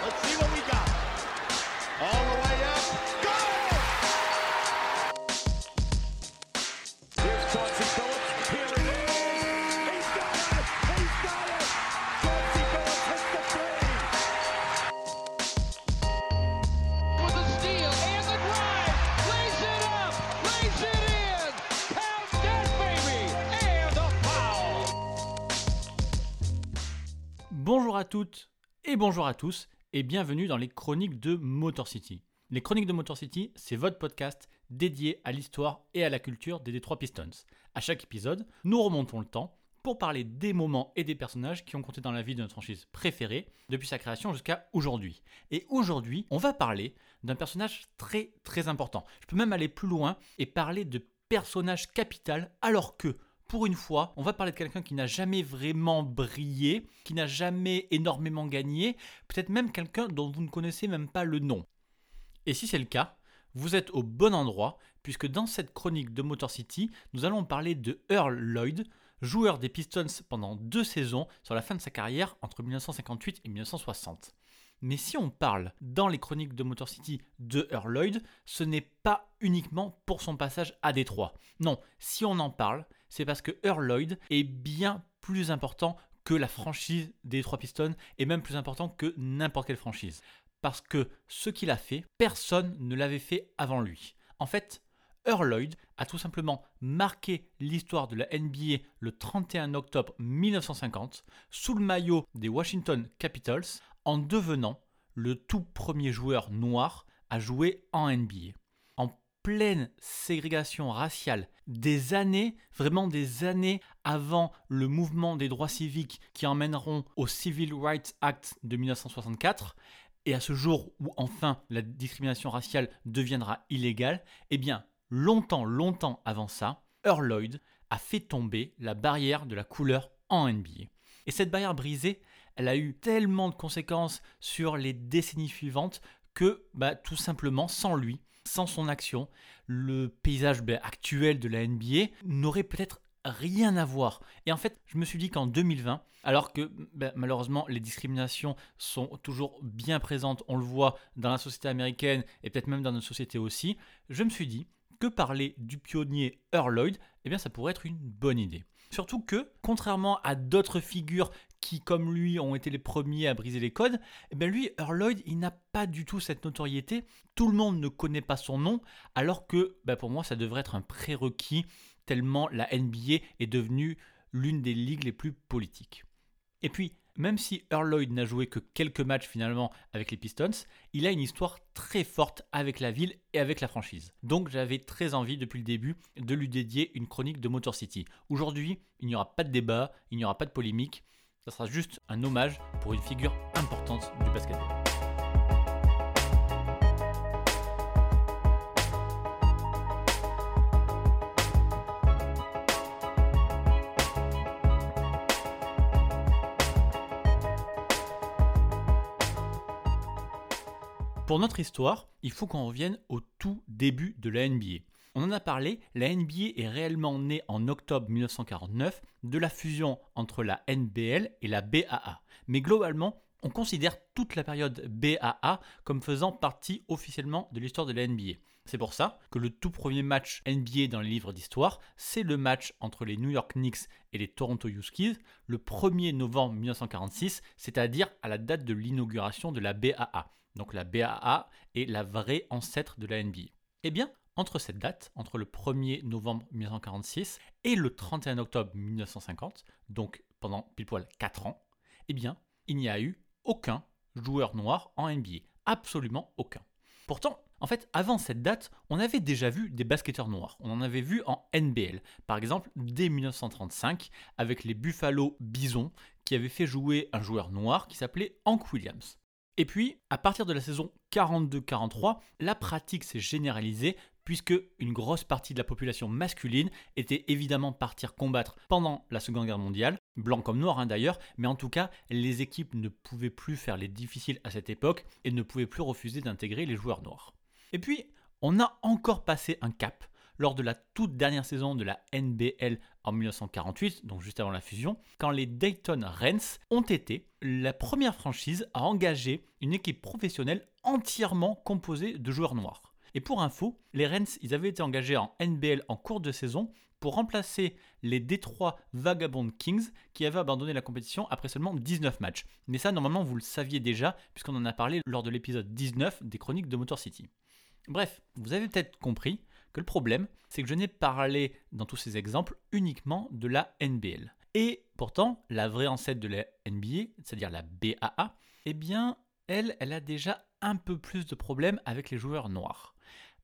Let's see what we got. All the way up. Goal! Here's. Here it is. It. Up. It in. And foul. Bonjour à toutes et bonjour à tous et bienvenue dans les chroniques de Motor City. Les chroniques de Motor City, c'est votre podcast dédié à l'histoire et à la culture des Detroit Pistons. À chaque épisode, nous remontons le temps pour parler des moments et des personnages qui ont compté dans la vie de notre franchise préférée depuis sa création jusqu'à aujourd'hui. Et aujourd'hui, on va parler d'un personnage très très important. Je peux même aller plus loin et parler de personnage capital alors que pour une fois, on va parler de quelqu'un qui n'a jamais vraiment brillé, qui n'a jamais énormément gagné, peut-être même quelqu'un dont vous ne connaissez même pas le nom. Et si c'est le cas, vous êtes au bon endroit, puisque dans cette chronique de Motor City, nous allons parler de Earl Lloyd, joueur des Pistons pendant deux saisons sur la fin de sa carrière entre 1958 et 1960. Mais si on parle dans les chroniques de Motor City de Earl Lloyd, ce n'est pas uniquement pour son passage à Détroit. Non, si on en parle, c'est parce que Earl Lloyd est bien plus important que la franchise des Détroit Pistons et même plus important que n'importe quelle franchise. Parce que ce qu'il a fait, personne ne l'avait fait avant lui. En fait, Earl Lloyd a tout simplement marqué l'histoire de la NBA le 31 octobre 1950 sous le maillot des Washington Capitals en devenant le tout premier joueur noir à jouer en NBA. En pleine ségrégation raciale, des années, vraiment des années avant le mouvement des droits civiques qui emmèneront au Civil Rights Act de 1964, et à ce jour où enfin la discrimination raciale deviendra illégale, eh bien, longtemps, longtemps avant ça, Earl Lloyd a fait tomber la barrière de la couleur en NBA. Et cette barrière brisée, elle a eu tellement de conséquences sur les décennies suivantes que, bah, tout simplement, sans lui, sans son action, le paysage bah, actuel de la NBA n'aurait peut-être rien à voir. Et en fait, je me suis dit qu'en 2020, alors que bah, malheureusement les discriminations sont toujours bien présentes, on le voit dans la société américaine et peut-être même dans notre société aussi, je me suis dit que parler du pionnier Earl Lloyd, eh bien ça pourrait être une bonne idée. Surtout que, contrairement à d'autres figures qui, comme lui, ont été les premiers à briser les codes, eh bien lui, Earl Lloyd, il n'a pas du tout cette notoriété. Tout le monde ne connaît pas son nom, alors que bah, pour moi, ça devrait être un prérequis tellement la NBA est devenue l'une des ligues les plus politiques. Et puis, même si Earl Lloyd n'a joué que quelques matchs finalement avec les Pistons, il a une histoire très forte avec la ville et avec la franchise. Donc j'avais très envie depuis le début de lui dédier une chronique de Motor City. Aujourd'hui, il n'y aura pas de débat, il n'y aura pas de polémique, ça sera juste un hommage pour une figure importante du basketball. Pour notre histoire, il faut qu'on revienne au tout début de la NBA. On en a parlé, la NBA est réellement née en octobre 1949 de la fusion entre la NBL et la BAA. Mais globalement, on considère toute la période BAA comme faisant partie officiellement de l'histoire de la NBA. C'est pour ça que le tout premier match NBA dans les livres d'histoire, c'est le match entre les New York Knicks et les Toronto Huskies le 1er novembre 1946, c'est-à-dire à la date de l'inauguration de la BAA. Donc la BAA est la vraie ancêtre de la NBA. Eh bien, entre cette date, entre le 1er novembre 1946 et le 31 octobre 1950, donc pendant pile poil 4 ans, eh bien, il n'y a eu aucun joueur noir en NBA. Absolument aucun. Pourtant, en fait, avant cette date, on avait déjà vu des basketteurs noirs. On en avait vu en NBL. Par exemple, dès 1935, avec les Buffalo Bisons, qui avaient fait jouer un joueur noir qui s'appelait Hank Williams. Et puis, à partir de la saison 42-43, la pratique s'est généralisée puisque une grosse partie de la population masculine était évidemment partir combattre pendant la Seconde Guerre mondiale, blanc comme noir hein, d'ailleurs, mais en tout cas, les équipes ne pouvaient plus faire les difficiles à cette époque et ne pouvaient plus refuser d'intégrer les joueurs noirs. Et puis, on a encore passé un cap lors de la toute dernière saison de la NBL en 1948, donc juste avant la fusion, quand les Dayton Rens ont été la première franchise à engager une équipe professionnelle entièrement composée de joueurs noirs. Et pour info, les Rens, ils avaient été engagés en NBL en cours de saison pour remplacer les Détroit Vagabond Kings qui avaient abandonné la compétition après seulement 19 matchs. Mais ça, normalement, vous le saviez déjà, puisqu'on en a parlé lors de l'épisode 19 des chroniques de Motor City. Bref, vous avez peut-être compris que le problème, c'est que je n'ai parlé dans tous ces exemples uniquement de la NBL. Et pourtant, la vraie ancêtre de la NBA, c'est-à-dire la BAA, eh bien, elle, elle a déjà un peu plus de problèmes avec les joueurs noirs.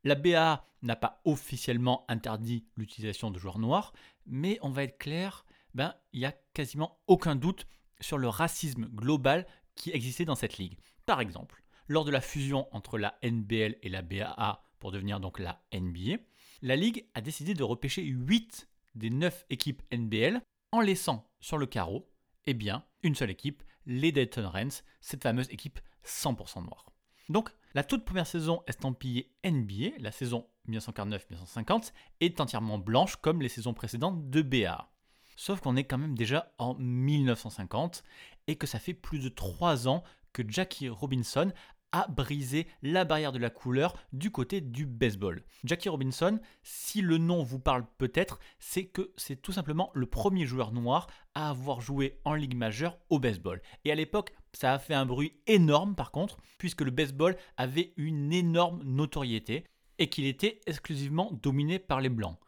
La BA n'a pas officiellement interdit l'utilisation de joueurs noirs, mais on va être clair, ben, il n'y a quasiment aucun doute sur le racisme global qui existait dans cette ligue. Par exemple, lors de la fusion entre la NBL et la BAA pour devenir donc la NBA, la ligue a décidé de repêcher 8 des 9 équipes NBL en laissant sur le carreau, eh bien, une seule équipe, les Dayton Rens, cette fameuse équipe 100% noire. Donc, la toute première saison estampillée NBA, la saison 1949-1950, est entièrement blanche comme les saisons précédentes de BA. Sauf qu'on est quand même déjà en 1950 et que ça fait plus de 3 ans que Jackie Robinson a brisé la barrière de la couleur du côté du baseball. Jackie Robinson, si le nom vous parle peut-être, c'est que c'est tout simplement le premier joueur noir à avoir joué en ligue majeure au baseball. Et à l'époque, ça a fait un bruit énorme par contre, puisque le baseball avait une énorme notoriété et qu'il était exclusivement dominé par les blancs.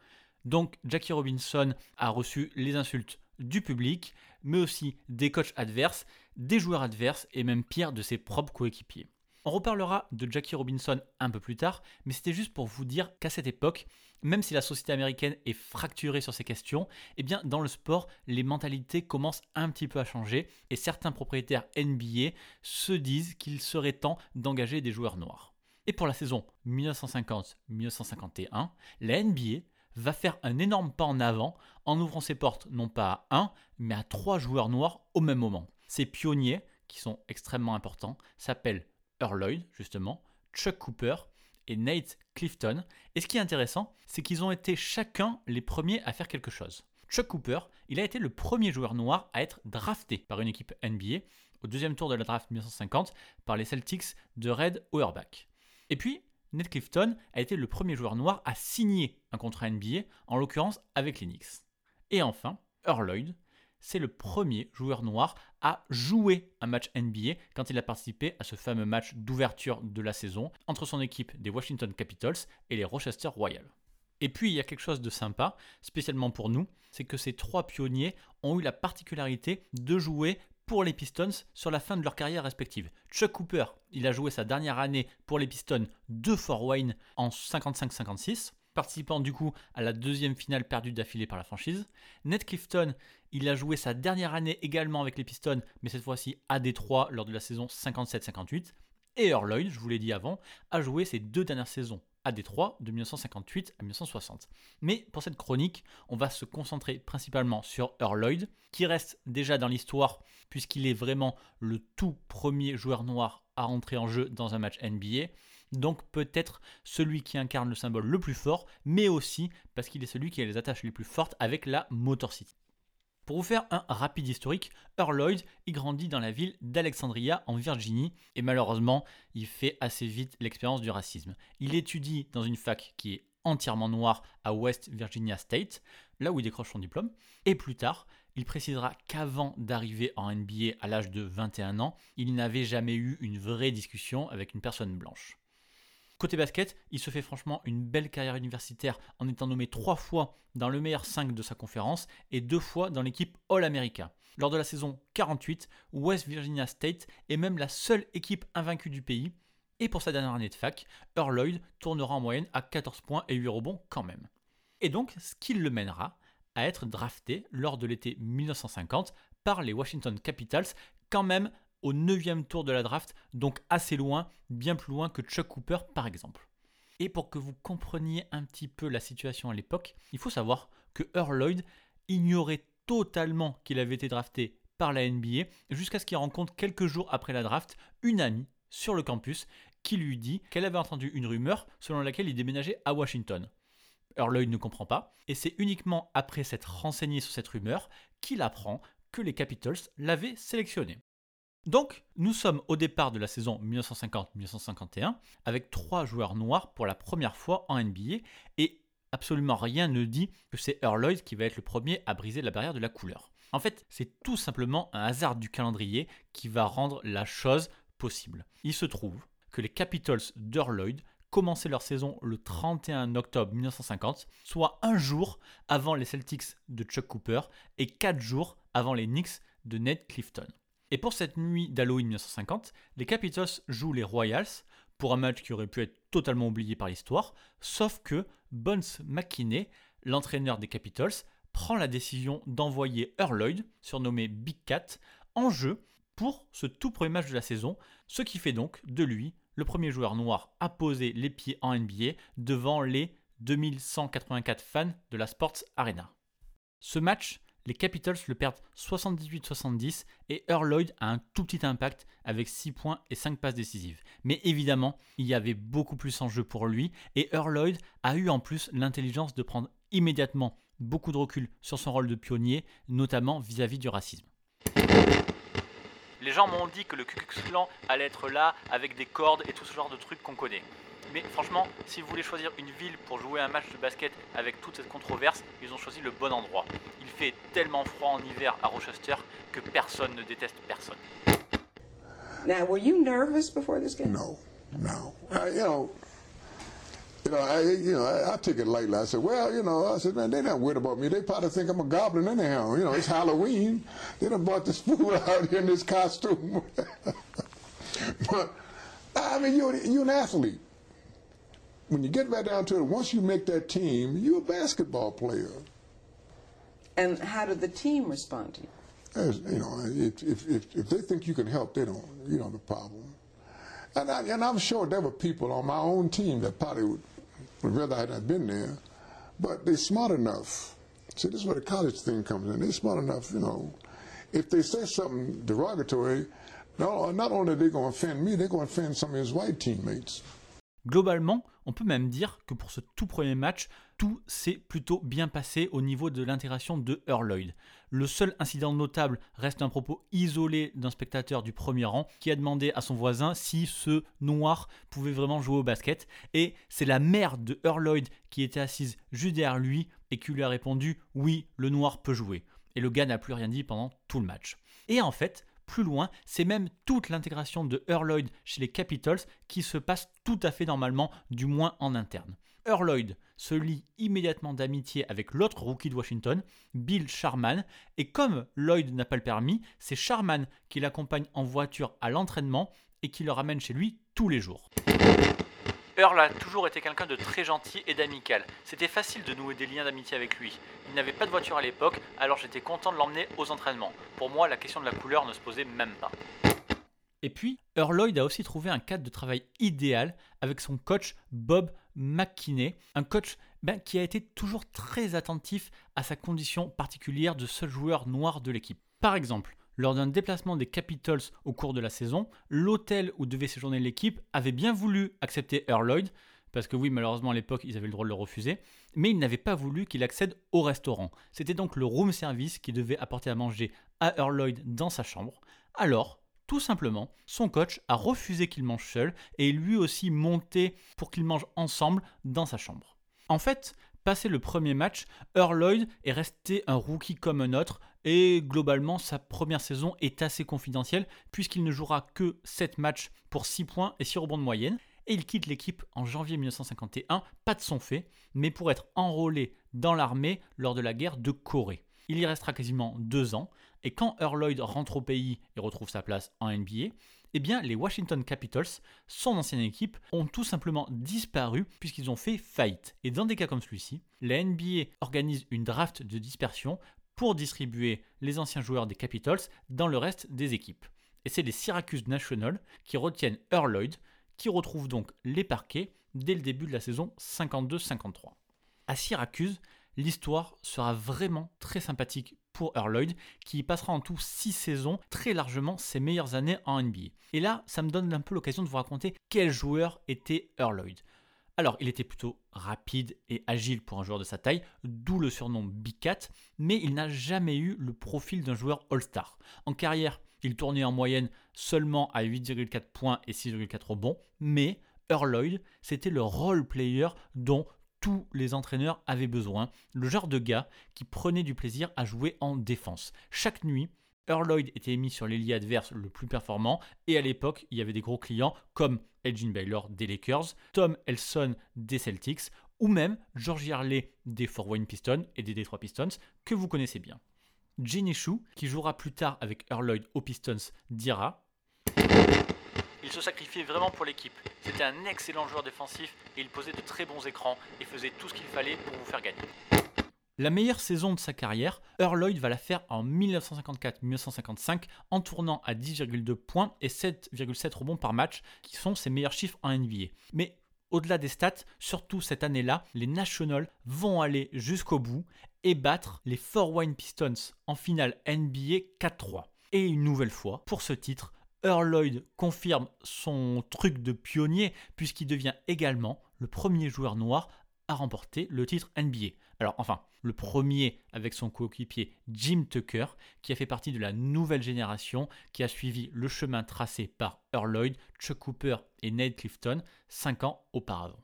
Donc Jackie Robinson a reçu les insultes du public, mais aussi des coachs adverses, des joueurs adverses et même pire de ses propres coéquipiers. On reparlera de Jackie Robinson un peu plus tard, mais c'était juste pour vous dire qu'à cette époque, même si la société américaine est fracturée sur ces questions, eh bien dans le sport, les mentalités commencent un petit peu à changer et certains propriétaires NBA se disent qu'il serait temps d'engager des joueurs noirs. Et pour la saison 1950-1951, la NBA va faire un énorme pas en avant en ouvrant ses portes non pas à un, mais à trois joueurs noirs au même moment. Ces pionniers, qui sont extrêmement importants, s'appellent Earl Lloyd, justement, Chuck Cooper et Nate Clifton. Et ce qui est intéressant, c'est qu'ils ont été chacun les premiers à faire quelque chose. Chuck Cooper, il a été le premier joueur noir à être drafté par une équipe NBA au deuxième tour de la draft 1950 par les Celtics de Red Auerbach. Et puis, Nate Clifton a été le premier joueur noir à signer un contrat NBA, en l'occurrence avec les Knicks. Et enfin, Earl Lloyd, c'est le premier joueur noir à jouer un match NBA quand il a participé à ce fameux match d'ouverture de la saison entre son équipe des Washington Capitals et les Rochester Royals. Et puis il y a quelque chose de sympa, spécialement pour nous, c'est que ces trois pionniers ont eu la particularité de jouer pour les Pistons sur la fin de leur carrière respective. Chuck Cooper, il a joué sa dernière année pour les Pistons de Fort Wayne en 55-56 participant du coup à la deuxième finale perdue d'affilée par la franchise. Ned Clifton, il a joué sa dernière année également avec les Pistons, mais cette fois-ci à Détroit lors de la saison 57-58. Et Earl je vous l'ai dit avant, a joué ses deux dernières saisons à Détroit de 1958 à 1960. Mais pour cette chronique, on va se concentrer principalement sur Earl qui reste déjà dans l'histoire puisqu'il est vraiment le tout premier joueur noir à rentrer en jeu dans un match NBA donc peut-être celui qui incarne le symbole le plus fort, mais aussi parce qu'il est celui qui a les attaches les plus fortes avec la Motor City. Pour vous faire un rapide historique, Earl Lloyd y grandit dans la ville d'Alexandria en Virginie et malheureusement il fait assez vite l'expérience du racisme. Il étudie dans une fac qui est entièrement noire à West Virginia State, là où il décroche son diplôme, et plus tard il précisera qu'avant d'arriver en NBA à l'âge de 21 ans, il n'avait jamais eu une vraie discussion avec une personne blanche. Côté basket, il se fait franchement une belle carrière universitaire en étant nommé trois fois dans le meilleur 5 de sa conférence et deux fois dans l'équipe All-America. Lors de la saison 48, West Virginia State est même la seule équipe invaincue du pays. Et pour sa dernière année de fac, Earl Lloyd tournera en moyenne à 14 points et 8 rebonds quand même. Et donc, ce qui le mènera à être drafté lors de l'été 1950 par les Washington Capitals, quand même au 9 tour de la draft, donc assez loin, bien plus loin que Chuck Cooper par exemple. Et pour que vous compreniez un petit peu la situation à l'époque, il faut savoir que Earl Lloyd ignorait totalement qu'il avait été drafté par la NBA jusqu'à ce qu'il rencontre quelques jours après la draft une amie sur le campus qui lui dit qu'elle avait entendu une rumeur selon laquelle il déménageait à Washington. Earl Lloyd ne comprend pas, et c'est uniquement après s'être renseigné sur cette rumeur qu'il apprend que les Capitals l'avaient sélectionné. Donc, nous sommes au départ de la saison 1950-1951 avec trois joueurs noirs pour la première fois en NBA et absolument rien ne dit que c'est Earl Lloyd qui va être le premier à briser la barrière de la couleur. En fait, c'est tout simplement un hasard du calendrier qui va rendre la chose possible. Il se trouve que les Capitals d'Earl Lloyd commençaient leur saison le 31 octobre 1950, soit un jour avant les Celtics de Chuck Cooper et quatre jours avant les Knicks de Ned Clifton. Et pour cette nuit d'Halloween 1950, les Capitals jouent les Royals pour un match qui aurait pu être totalement oublié par l'histoire, sauf que Bones McKinney, l'entraîneur des Capitals, prend la décision d'envoyer Earl surnommé Big Cat, en jeu pour ce tout premier match de la saison, ce qui fait donc de lui le premier joueur noir à poser les pieds en NBA devant les 2184 fans de la Sports Arena. Ce match, les Capitals le perdent 78-70 et Earl Lloyd a un tout petit impact avec 6 points et 5 passes décisives. Mais évidemment, il y avait beaucoup plus en jeu pour lui et Earl Lloyd a eu en plus l'intelligence de prendre immédiatement beaucoup de recul sur son rôle de pionnier, notamment vis-à-vis du racisme. Les gens m'ont dit que le Ku Klux allait être là avec des cordes et tout ce genre de trucs qu'on connaît. Mais franchement, si vous voulez choisir une ville pour jouer un match de basket avec toute cette controverse, ils ont choisi le bon endroit. Il fait tellement froid en hiver à Rochester que personne ne déteste personne. Now, were you nervous before this game? No, no. I, you know, you know, I, you know, I, I took it lightly. I said, well, you know, I said, man, they're not worried about me. They probably think I'm a goblin anyhow. You know, it's Halloween. They done brought this fool out here in this costume. but I mean, you're you're an athlete. When you get right down to it, once you make that team, you're a basketball player. And how did the team respond to you? As, you know, if, if, if, if they think you can help, they don't, you know, the problem. And, I, and I'm sure there were people on my own team that probably would, would rather I had been there, but they're smart enough. See, this is where the college thing comes in. They're smart enough, you know. If they say something derogatory, not, not only are they going to offend me, they're going to offend some of his white teammates. Globalement, on peut même dire que pour ce tout premier match, tout s'est plutôt bien passé au niveau de l'intégration de Earl Lloyd. Le seul incident notable reste un propos isolé d'un spectateur du premier rang qui a demandé à son voisin si ce noir pouvait vraiment jouer au basket. Et c'est la mère de Earl Lloyd qui était assise juste derrière lui et qui lui a répondu oui, le noir peut jouer. Et le gars n'a plus rien dit pendant tout le match. Et en fait, plus loin, c'est même toute l'intégration de Earl Lloyd chez les Capitals qui se passe tout à fait normalement, du moins en interne. Earl Lloyd se lie immédiatement d'amitié avec l'autre rookie de Washington, Bill Sharman, et comme Lloyd n'a pas le permis, c'est Sharman qui l'accompagne en voiture à l'entraînement et qui le ramène chez lui tous les jours. Earl a toujours été quelqu'un de très gentil et d'amical. C'était facile de nouer des liens d'amitié avec lui. Il n'avait pas de voiture à l'époque, alors j'étais content de l'emmener aux entraînements. Pour moi, la question de la couleur ne se posait même pas. Et puis, Earl Lloyd a aussi trouvé un cadre de travail idéal avec son coach Bob McKinney, un coach ben, qui a été toujours très attentif à sa condition particulière de seul joueur noir de l'équipe. Par exemple, lors d'un déplacement des Capitals au cours de la saison, l'hôtel où devait séjourner l'équipe avait bien voulu accepter Lloyd, parce que oui, malheureusement à l'époque, ils avaient le droit de le refuser, mais ils n'avaient pas voulu qu'il accède au restaurant. C'était donc le room service qui devait apporter à manger à Lloyd dans sa chambre. Alors, tout simplement, son coach a refusé qu'il mange seul et lui aussi monté pour qu'ils mangent ensemble dans sa chambre. En fait, passé le premier match, Earl Lloyd est resté un rookie comme un autre et globalement sa première saison est assez confidentielle puisqu'il ne jouera que 7 matchs pour 6 points et 6 rebonds de moyenne et il quitte l'équipe en janvier 1951, pas de son fait, mais pour être enrôlé dans l'armée lors de la guerre de Corée. Il y restera quasiment deux ans, et quand Earl Lloyd rentre au pays et retrouve sa place en NBA, eh bien les Washington Capitals, son ancienne équipe, ont tout simplement disparu puisqu'ils ont fait faillite. Et dans des cas comme celui-ci, la NBA organise une draft de dispersion pour distribuer les anciens joueurs des Capitals dans le reste des équipes. Et c'est les Syracuse National qui retiennent Earl Lloyd, qui retrouve donc les parquets dès le début de la saison 52-53. À Syracuse, l'histoire sera vraiment très sympathique pour Earl Lloyd, qui passera en tout 6 saisons, très largement ses meilleures années en NBA. Et là, ça me donne un peu l'occasion de vous raconter quel joueur était Earl Lloyd. Alors, il était plutôt rapide et agile pour un joueur de sa taille, d'où le surnom Big Cat, mais il n'a jamais eu le profil d'un joueur All-Star. En carrière, il tournait en moyenne seulement à 8,4 points et 6,4 rebonds, mais Earl c'était le role player dont tous les entraîneurs avaient besoin, le genre de gars qui prenait du plaisir à jouer en défense. Chaque nuit, Earl Lloyd était mis sur l'ailier adverse le plus performant, et à l'époque, il y avait des gros clients comme Elgin Baylor des Lakers, Tom Elson des Celtics, ou même George Harley des Fort Wayne Pistons et des Detroit Pistons, que vous connaissez bien. Ginny Chou, qui jouera plus tard avec Earl Lloyd aux Pistons, dira il se sacrifiait vraiment pour l'équipe. C'était un excellent joueur défensif et il posait de très bons écrans et faisait tout ce qu'il fallait pour vous faire gagner. La meilleure saison de sa carrière, Earl Lloyd va la faire en 1954-1955 en tournant à 10,2 points et 7,7 rebonds par match, qui sont ses meilleurs chiffres en NBA. Mais au-delà des stats, surtout cette année-là, les Nationals vont aller jusqu'au bout et battre les Fort Wayne Pistons en finale NBA 4-3. Et une nouvelle fois, pour ce titre, Earl Lloyd confirme son truc de pionnier puisqu'il devient également le premier joueur noir à remporter le titre NBA. Alors enfin, le premier avec son coéquipier Jim Tucker, qui a fait partie de la nouvelle génération qui a suivi le chemin tracé par Earl Lloyd, Chuck Cooper et Nate Clifton cinq ans auparavant.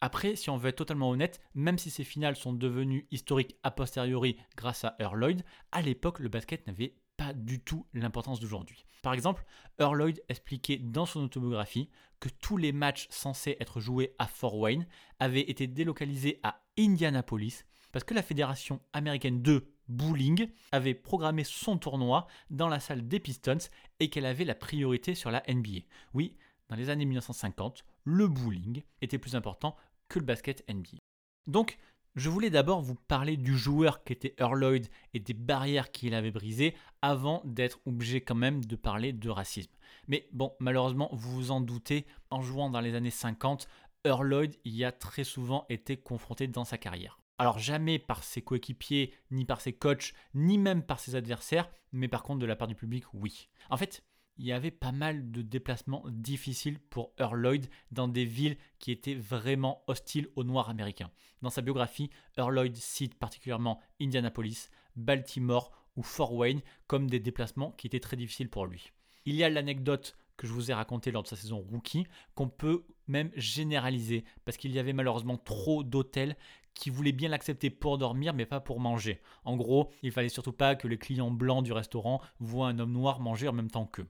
Après, si on veut être totalement honnête, même si ces finales sont devenues historiques a posteriori grâce à Earl Lloyd, à l'époque le basket n'avait pas du tout l'importance d'aujourd'hui. Par exemple, Earl Lloyd expliquait dans son autobiographie que tous les matchs censés être joués à Fort Wayne avaient été délocalisés à Indianapolis parce que la fédération américaine de bowling avait programmé son tournoi dans la salle des Pistons et qu'elle avait la priorité sur la NBA. Oui, dans les années 1950, le bowling était plus important que le basket NBA. Donc, je voulais d'abord vous parler du joueur qu'était Earl Lloyd et des barrières qu'il avait brisées avant d'être obligé quand même de parler de racisme. Mais bon, malheureusement, vous vous en doutez, en jouant dans les années 50, Earl Lloyd y a très souvent été confronté dans sa carrière. Alors jamais par ses coéquipiers, ni par ses coachs, ni même par ses adversaires, mais par contre de la part du public, oui. En fait, il y avait pas mal de déplacements difficiles pour Earl Lloyd dans des villes qui étaient vraiment hostiles aux Noirs américains. Dans sa biographie, Earl Lloyd cite particulièrement Indianapolis, Baltimore ou Fort Wayne comme des déplacements qui étaient très difficiles pour lui. Il y a l'anecdote que je vous ai racontée lors de sa saison rookie qu'on peut même généraliser parce qu'il y avait malheureusement trop d'hôtels qui voulaient bien l'accepter pour dormir mais pas pour manger. En gros, il fallait surtout pas que les clients blancs du restaurant voient un homme noir manger en même temps qu'eux.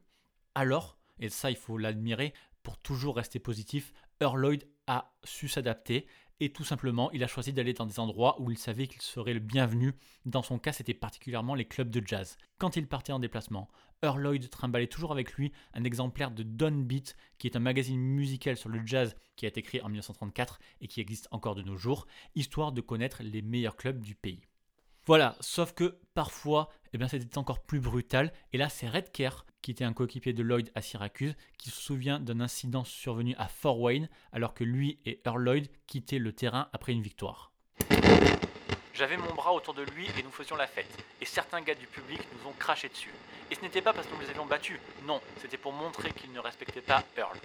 Alors, et ça il faut l'admirer, pour toujours rester positif, Earl Lloyd a su s'adapter et tout simplement il a choisi d'aller dans des endroits où il savait qu'il serait le bienvenu. Dans son cas, c'était particulièrement les clubs de jazz. Quand il partait en déplacement, Earl Lloyd trimballait toujours avec lui un exemplaire de Beat, qui est un magazine musical sur le jazz qui a été créé en 1934 et qui existe encore de nos jours, histoire de connaître les meilleurs clubs du pays. Voilà, sauf que parfois, eh bien, c'était encore plus brutal. Et là, c'est Red Kerr, qui était un coéquipier de Lloyd à Syracuse, qui se souvient d'un incident survenu à Fort Wayne, alors que lui et Earl Lloyd quittaient le terrain après une victoire. J'avais mon bras autour de lui et nous faisions la fête. Et certains gars du public nous ont craché dessus. Et ce n'était pas parce que nous les avions battus, non, c'était pour montrer qu'ils ne respectaient pas Earl.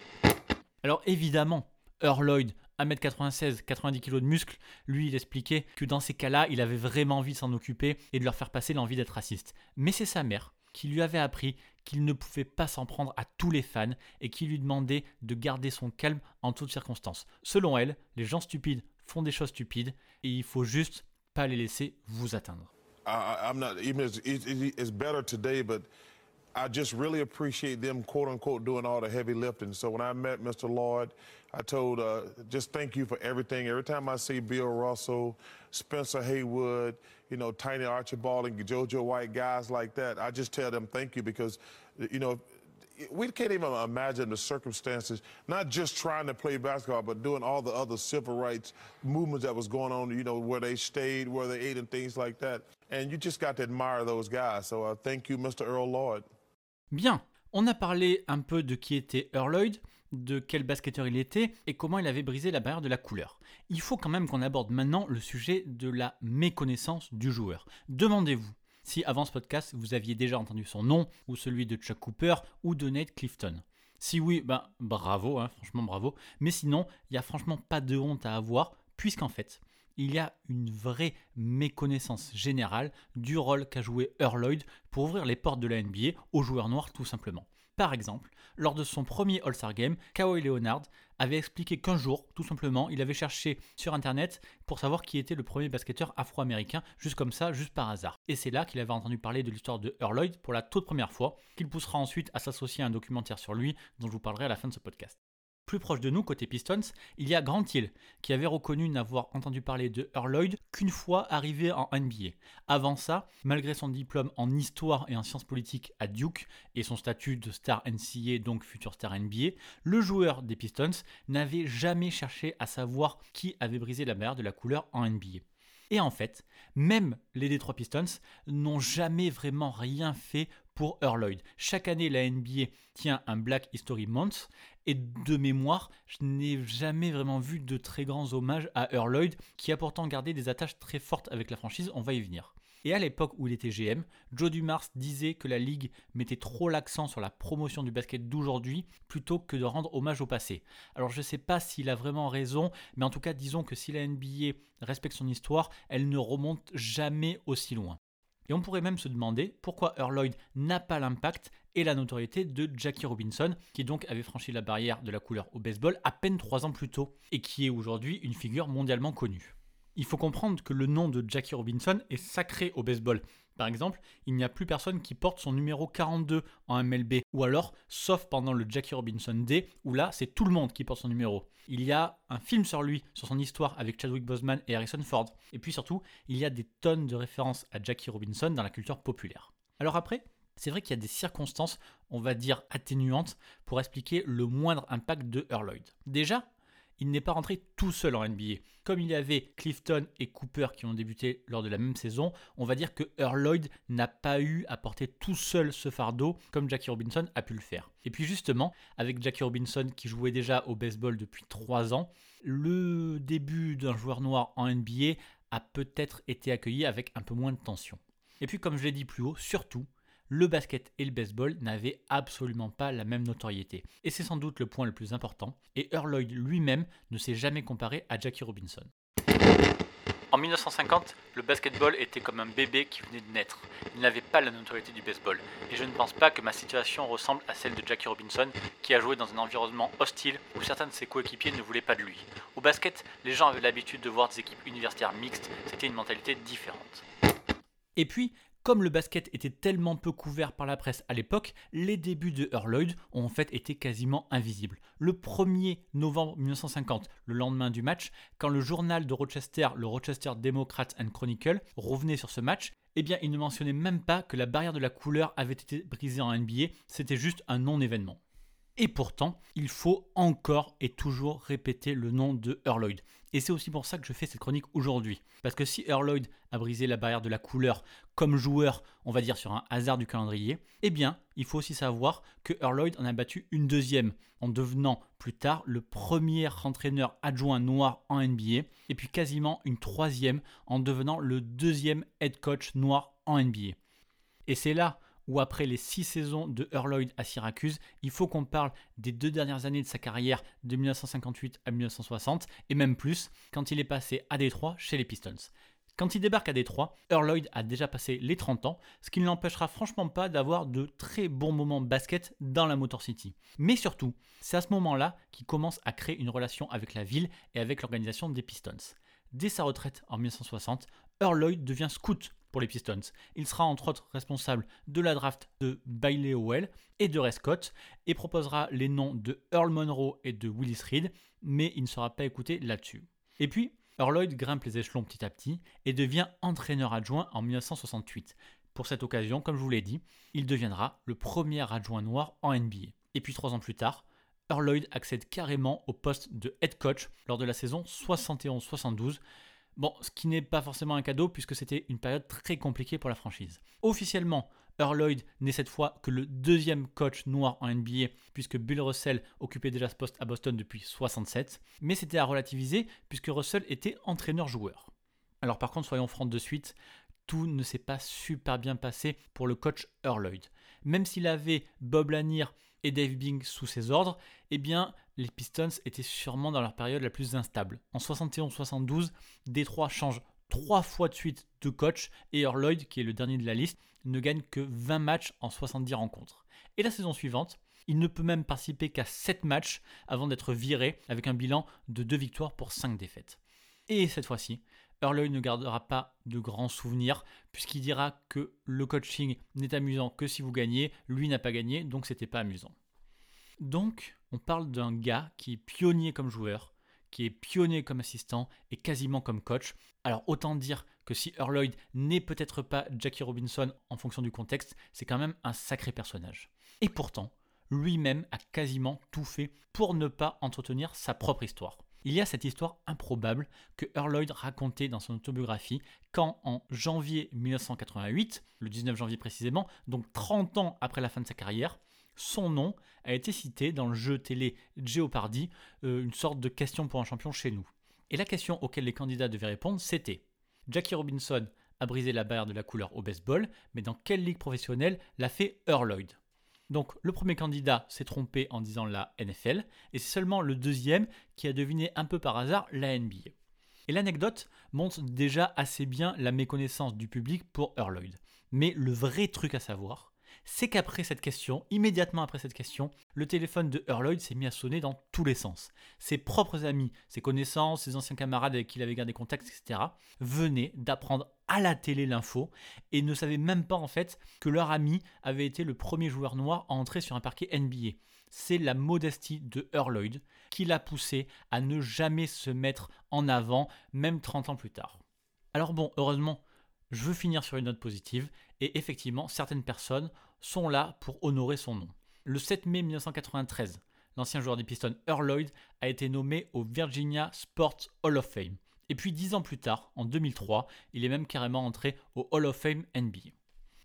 Alors évidemment, Earl Lloyd, 1m96, 90 kg de muscles, lui il expliquait que dans ces cas-là, il avait vraiment envie de s'en occuper et de leur faire passer l'envie d'être raciste. Mais c'est sa mère qui lui avait appris qu'il ne pouvait pas s'en prendre à tous les fans et qui lui demandait de garder son calme en toutes circonstances. Selon elle, les gens stupides font des choses stupides et il faut juste pas les laisser vous atteindre. I just really appreciate them, quote unquote, doing all the heavy lifting. So when I met Mr. Lloyd, I told, uh, just thank you for everything. Every time I see Bill Russell, Spencer Haywood, you know, Tiny Archibald and JoJo White, guys like that, I just tell them thank you because, you know, we can't even imagine the circumstances, not just trying to play basketball, but doing all the other civil rights movements that was going on, you know, where they stayed, where they ate, and things like that. And you just got to admire those guys. So uh, thank you, Mr. Earl Lloyd. Bien, on a parlé un peu de qui était Earl Lloyd, de quel basketteur il était et comment il avait brisé la barrière de la couleur. Il faut quand même qu'on aborde maintenant le sujet de la méconnaissance du joueur. Demandez-vous, si avant ce podcast vous aviez déjà entendu son nom, ou celui de Chuck Cooper, ou de Nate Clifton. Si oui, ben bravo, hein, franchement bravo. Mais sinon, il n'y a franchement pas de honte à avoir, puisqu'en fait, il y a une vraie méconnaissance générale du rôle qu'a joué Earl Lloyd pour ouvrir les portes de la NBA aux joueurs noirs tout simplement. Par exemple, lors de son premier All-Star Game, Kawhi Leonard avait expliqué qu'un jour, tout simplement, il avait cherché sur internet pour savoir qui était le premier basketteur afro-américain, juste comme ça, juste par hasard. Et c'est là qu'il avait entendu parler de l'histoire de Earl Lloyd pour la toute première fois, qu'il poussera ensuite à s'associer à un documentaire sur lui, dont je vous parlerai à la fin de ce podcast. Plus proche de nous, côté Pistons, il y a Grant Hill, qui avait reconnu n'avoir entendu parler de Earl Lloyd qu'une fois arrivé en NBA. Avant ça, malgré son diplôme en histoire et en sciences politiques à Duke et son statut de star NCA, donc futur star NBA, le joueur des Pistons n'avait jamais cherché à savoir qui avait brisé la barrière de la couleur en NBA. Et en fait, même les Detroit Pistons n'ont jamais vraiment rien fait pour Earl Lloyd. Chaque année, la NBA tient un Black History Month et de mémoire, je n'ai jamais vraiment vu de très grands hommages à Earl Lloyd qui a pourtant gardé des attaches très fortes avec la franchise, on va y venir. Et à l'époque où il était GM, Joe Dumars disait que la ligue mettait trop l'accent sur la promotion du basket d'aujourd'hui plutôt que de rendre hommage au passé. Alors je ne sais pas s'il a vraiment raison, mais en tout cas disons que si la NBA respecte son histoire, elle ne remonte jamais aussi loin. Et on pourrait même se demander pourquoi Earl n'a pas l'impact et la notoriété de Jackie Robinson, qui donc avait franchi la barrière de la couleur au baseball à peine 3 ans plus tôt, et qui est aujourd'hui une figure mondialement connue. Il faut comprendre que le nom de Jackie Robinson est sacré au baseball. Par exemple, il n'y a plus personne qui porte son numéro 42 en MLB, ou alors, sauf pendant le Jackie Robinson Day, où là, c'est tout le monde qui porte son numéro. Il y a un film sur lui, sur son histoire avec Chadwick Boseman et Harrison Ford. Et puis surtout, il y a des tonnes de références à Jackie Robinson dans la culture populaire. Alors après, c'est vrai qu'il y a des circonstances, on va dire atténuantes, pour expliquer le moindre impact de Earl Lloyd. Déjà, il n'est pas rentré tout seul en NBA. Comme il y avait Clifton et Cooper qui ont débuté lors de la même saison, on va dire que Earl n'a pas eu à porter tout seul ce fardeau comme Jackie Robinson a pu le faire. Et puis justement, avec Jackie Robinson qui jouait déjà au baseball depuis 3 ans, le début d'un joueur noir en NBA a peut-être été accueilli avec un peu moins de tension. Et puis comme je l'ai dit plus haut, surtout, le basket et le baseball n'avaient absolument pas la même notoriété. Et c'est sans doute le point le plus important, et Earl lui-même ne s'est jamais comparé à Jackie Robinson. En 1950, le basketball était comme un bébé qui venait de naître. Il n'avait pas la notoriété du baseball. Et je ne pense pas que ma situation ressemble à celle de Jackie Robinson, qui a joué dans un environnement hostile où certains de ses coéquipiers ne voulaient pas de lui. Au basket, les gens avaient l'habitude de voir des équipes universitaires mixtes, c'était une mentalité différente. Et puis, comme le basket était tellement peu couvert par la presse à l'époque, les débuts de Earl Lloyd ont en fait été quasiment invisibles. Le 1er novembre 1950, le lendemain du match, quand le journal de Rochester, le Rochester Democrat and Chronicle, revenait sur ce match, eh bien il ne mentionnait même pas que la barrière de la couleur avait été brisée en NBA, c'était juste un non-événement. Et pourtant, il faut encore et toujours répéter le nom de Earl Lloyd. Et c'est aussi pour ça que je fais cette chronique aujourd'hui. Parce que si Earl Lloyd a brisé la barrière de la couleur comme joueur, on va dire sur un hasard du calendrier, eh bien, il faut aussi savoir que Earl Lloyd en a battu une deuxième, en devenant plus tard le premier entraîneur adjoint noir en NBA, et puis quasiment une troisième en devenant le deuxième head coach noir en NBA. Et c'est là où après les six saisons de Earl Lloyd à Syracuse, il faut qu'on parle des deux dernières années de sa carrière de 1958 à 1960 et même plus quand il est passé à Détroit chez les Pistons. Quand il débarque à Détroit, Lloyd a déjà passé les 30 ans, ce qui ne l'empêchera franchement pas d'avoir de très bons moments basket dans la Motor City. Mais surtout, c'est à ce moment-là qu'il commence à créer une relation avec la ville et avec l'organisation des Pistons. Dès sa retraite en 1960, Earl Lloyd devient scout pour les Pistons. Il sera entre autres responsable de la draft de Bailey Howell et de Ray Scott et proposera les noms de Earl Monroe et de Willis Reed, mais il ne sera pas écouté là-dessus. Et puis, Earl Lloyd grimpe les échelons petit à petit et devient entraîneur adjoint en 1968. Pour cette occasion, comme je vous l'ai dit, il deviendra le premier adjoint noir en NBA. Et puis trois ans plus tard, Earl Lloyd accède carrément au poste de head coach lors de la saison 71-72 Bon, ce qui n'est pas forcément un cadeau puisque c'était une période très compliquée pour la franchise. Officiellement, Earl Lloyd n'est cette fois que le deuxième coach noir en NBA puisque Bill Russell occupait déjà ce poste à Boston depuis 67, mais c'était à relativiser puisque Russell était entraîneur-joueur. Alors par contre, soyons francs de suite, tout ne s'est pas super bien passé pour le coach Earl Lloyd. Même s'il avait Bob Lanier et Dave Bing sous ses ordres, eh bien, les Pistons étaient sûrement dans leur période la plus instable. En 71-72, Détroit change trois fois de suite de coach et Earl Lloyd, qui est le dernier de la liste, ne gagne que 20 matchs en 70 rencontres. Et la saison suivante, il ne peut même participer qu'à 7 matchs avant d'être viré avec un bilan de 2 victoires pour 5 défaites. Et cette fois-ci, Lloyd ne gardera pas de grands souvenirs puisqu'il dira que le coaching n'est amusant que si vous gagnez, lui n'a pas gagné donc c'était pas amusant. Donc, on parle d'un gars qui est pionnier comme joueur, qui est pionnier comme assistant et quasiment comme coach. Alors autant dire que si Earl Lloyd n'est peut-être pas Jackie Robinson en fonction du contexte, c'est quand même un sacré personnage. Et pourtant, lui-même a quasiment tout fait pour ne pas entretenir sa propre histoire. Il y a cette histoire improbable que Lloyd racontait dans son autobiographie quand en janvier 1988, le 19 janvier précisément, donc 30 ans après la fin de sa carrière, son nom a été cité dans le jeu télé Jeopardy, euh, une sorte de question pour un champion chez nous. Et la question auquel les candidats devaient répondre, c'était Jackie Robinson a brisé la barrière de la couleur au baseball, mais dans quelle ligue professionnelle l'a fait Lloyd? Donc le premier candidat s'est trompé en disant la NFL, et c'est seulement le deuxième qui a deviné un peu par hasard la NBA. Et l'anecdote montre déjà assez bien la méconnaissance du public pour Earl. Mais le vrai truc à savoir, c'est qu'après cette question, immédiatement après cette question, le téléphone de Earl Lloyd s'est mis à sonner dans tous les sens. Ses propres amis, ses connaissances, ses anciens camarades avec qui il avait gardé contact, etc., venaient d'apprendre à la télé l'info et ne savaient même pas en fait que leur ami avait été le premier joueur noir à entrer sur un parquet NBA. C'est la modestie de Earl Lloyd qui l'a poussé à ne jamais se mettre en avant, même 30 ans plus tard. Alors bon, heureusement, je veux finir sur une note positive, et effectivement, certaines personnes sont là pour honorer son nom. Le 7 mai 1993, l'ancien joueur des Pistons Earl Lloyd a été nommé au Virginia Sports Hall of Fame. Et puis dix ans plus tard, en 2003, il est même carrément entré au Hall of Fame NBA.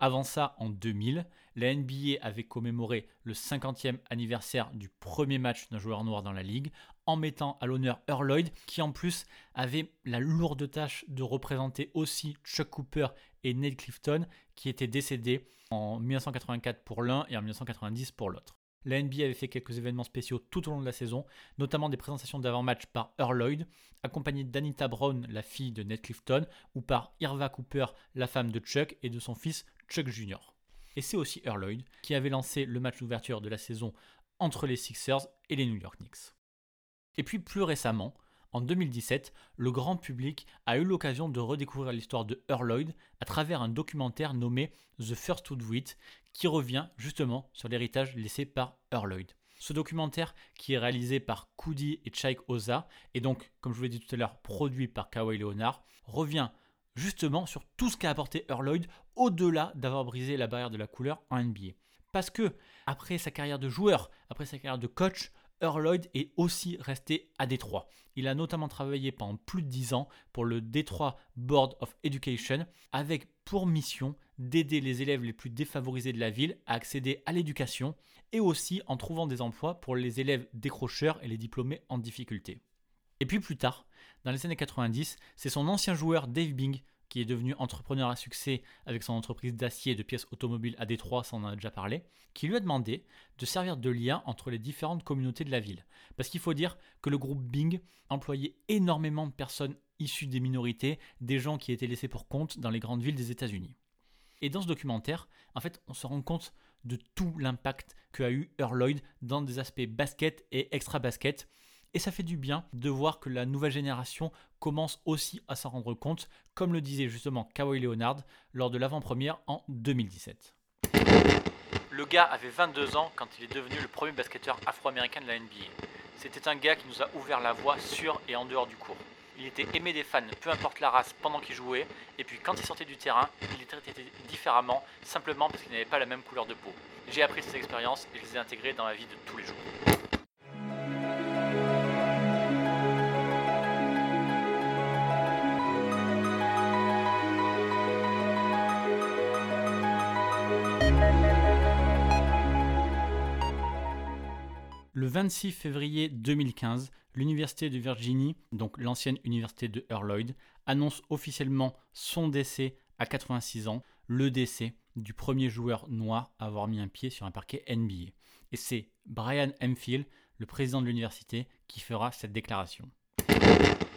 Avant ça, en 2000, la NBA avait commémoré le 50e anniversaire du premier match d'un joueur noir dans la ligue en mettant à l'honneur Earl Lloyd, qui en plus avait la lourde tâche de représenter aussi Chuck Cooper et Ned Clifton, qui étaient décédés en 1984 pour l'un et en 1990 pour l'autre. La NBA avait fait quelques événements spéciaux tout au long de la saison, notamment des présentations d'avant-match par Earl Lloyd, accompagné d'Anita Brown, la fille de Ned Clifton, ou par Irva Cooper, la femme de Chuck et de son fils Chuck Jr. Et c'est aussi Earl Lloyd qui avait lancé le match d'ouverture de la saison entre les Sixers et les New York Knicks. Et puis plus récemment, en 2017, le grand public a eu l'occasion de redécouvrir l'histoire de Earl Lloyd à travers un documentaire nommé The First to Do qui revient justement sur l'héritage laissé par Earl Lloyd. Ce documentaire, qui est réalisé par Koudi et Chaik Oza, et donc, comme je vous l'ai dit tout à l'heure, produit par Kawhi Leonard, revient justement sur tout ce qu'a apporté Earl Lloyd au-delà d'avoir brisé la barrière de la couleur en NBA. Parce que, après sa carrière de joueur, après sa carrière de coach, Earl Lloyd est aussi resté à Détroit. Il a notamment travaillé pendant plus de 10 ans pour le Detroit Board of Education avec pour mission d'aider les élèves les plus défavorisés de la ville à accéder à l'éducation et aussi en trouvant des emplois pour les élèves décrocheurs et les diplômés en difficulté. Et puis plus tard, dans les années 90, c'est son ancien joueur Dave Bing qui est devenu entrepreneur à succès avec son entreprise d'acier et de pièces automobiles à Détroit, ça on en a déjà parlé, qui lui a demandé de servir de lien entre les différentes communautés de la ville. Parce qu'il faut dire que le groupe Bing employait énormément de personnes issues des minorités, des gens qui étaient laissés pour compte dans les grandes villes des États-Unis. Et dans ce documentaire, en fait, on se rend compte de tout l'impact qu'a eu Earl Lloyd dans des aspects basket et extra basket et ça fait du bien de voir que la nouvelle génération commence aussi à s'en rendre compte, comme le disait justement Kawhi Leonard lors de l'avant-première en 2017. Le gars avait 22 ans quand il est devenu le premier basketteur afro-américain de la NBA. C'était un gars qui nous a ouvert la voie sur et en dehors du cours. Il était aimé des fans, peu importe la race, pendant qu'il jouait, et puis quand il sortait du terrain, il était traité différemment, simplement parce qu'il n'avait pas la même couleur de peau. J'ai appris ces expériences et je les ai intégrées dans ma vie de tous les jours. Le 26 février 2015, l'Université de Virginie, donc l'ancienne université de Earl Lloyd, annonce officiellement son décès à 86 ans, le décès du premier joueur noir à avoir mis un pied sur un parquet NBA. Et c'est Brian Hemphill, le président de l'université, qui fera cette déclaration.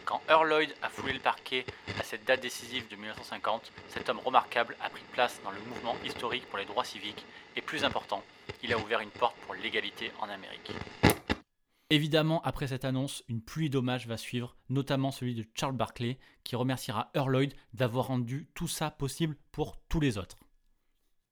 Quand Earl Lloyd a foulé le parquet à cette date décisive de 1950, cet homme remarquable a pris place dans le mouvement historique pour les droits civiques et plus important, il a ouvert une porte pour l'égalité en Amérique. Évidemment, après cette annonce, une pluie d'hommages va suivre, notamment celui de Charles Barkley, qui remerciera Earl Lloyd d'avoir rendu tout ça possible pour tous les autres.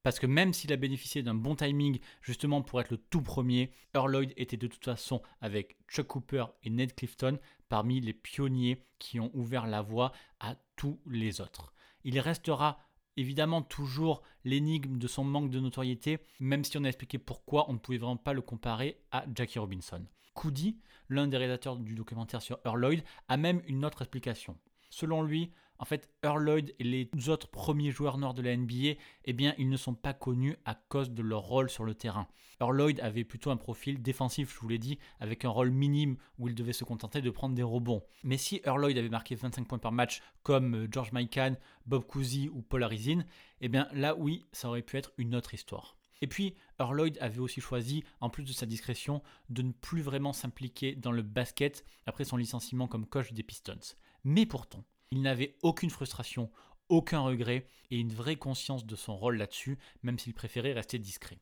Parce que même s'il a bénéficié d'un bon timing justement pour être le tout premier, Earl Lloyd était de toute façon avec Chuck Cooper et Ned Clifton parmi les pionniers qui ont ouvert la voie à tous les autres. Il restera évidemment toujours l'énigme de son manque de notoriété, même si on a expliqué pourquoi on ne pouvait vraiment pas le comparer à Jackie Robinson. Coody, l'un des rédacteurs du documentaire sur Earl Lloyd, a même une autre explication. Selon lui, en fait, Earl Lloyd et les autres premiers joueurs noirs de la NBA, eh bien, ils ne sont pas connus à cause de leur rôle sur le terrain. Earl Lloyd avait plutôt un profil défensif, je vous l'ai dit, avec un rôle minime où il devait se contenter de prendre des rebonds. Mais si Earl Lloyd avait marqué 25 points par match comme euh, George Mikan, Bob Cousy ou Paul Arizin, eh bien là oui, ça aurait pu être une autre histoire. Et puis, Earl Lloyd avait aussi choisi, en plus de sa discrétion, de ne plus vraiment s'impliquer dans le basket après son licenciement comme coach des Pistons. Mais pourtant, il n'avait aucune frustration, aucun regret et une vraie conscience de son rôle là-dessus, même s'il préférait rester discret.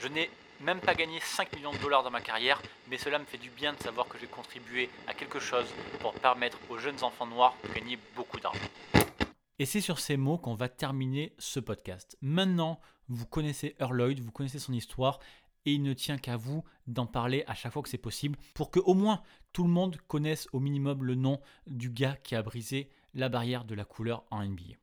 Je n'ai même pas gagné 5 millions de dollars dans ma carrière, mais cela me fait du bien de savoir que j'ai contribué à quelque chose pour permettre aux jeunes enfants noirs de gagner beaucoup d'argent. Et c'est sur ces mots qu'on va terminer ce podcast. Maintenant, vous connaissez Earl Lloyd, vous connaissez son histoire, et il ne tient qu'à vous d'en parler à chaque fois que c'est possible pour que au moins tout le monde connaisse au minimum le nom du gars qui a brisé la barrière de la couleur en NBA.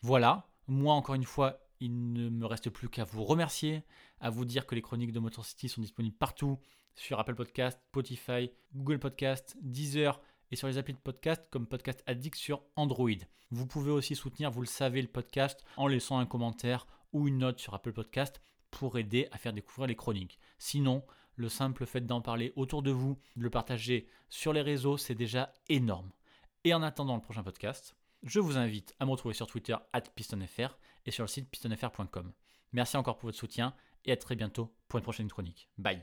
Voilà, moi encore une fois, il ne me reste plus qu'à vous remercier, à vous dire que les chroniques de Motor City sont disponibles partout sur Apple Podcast, Spotify, Google Podcast, Deezer et sur les applis de podcast comme Podcast Addict sur Android. Vous pouvez aussi soutenir, vous le savez, le podcast en laissant un commentaire ou une note sur Apple Podcast pour aider à faire découvrir les chroniques. Sinon, le simple fait d'en parler autour de vous, de le partager sur les réseaux, c'est déjà énorme. Et en attendant le prochain podcast, je vous invite à me retrouver sur Twitter pistonfr et sur le site pistonfr.com. Merci encore pour votre soutien et à très bientôt pour une prochaine chronique. Bye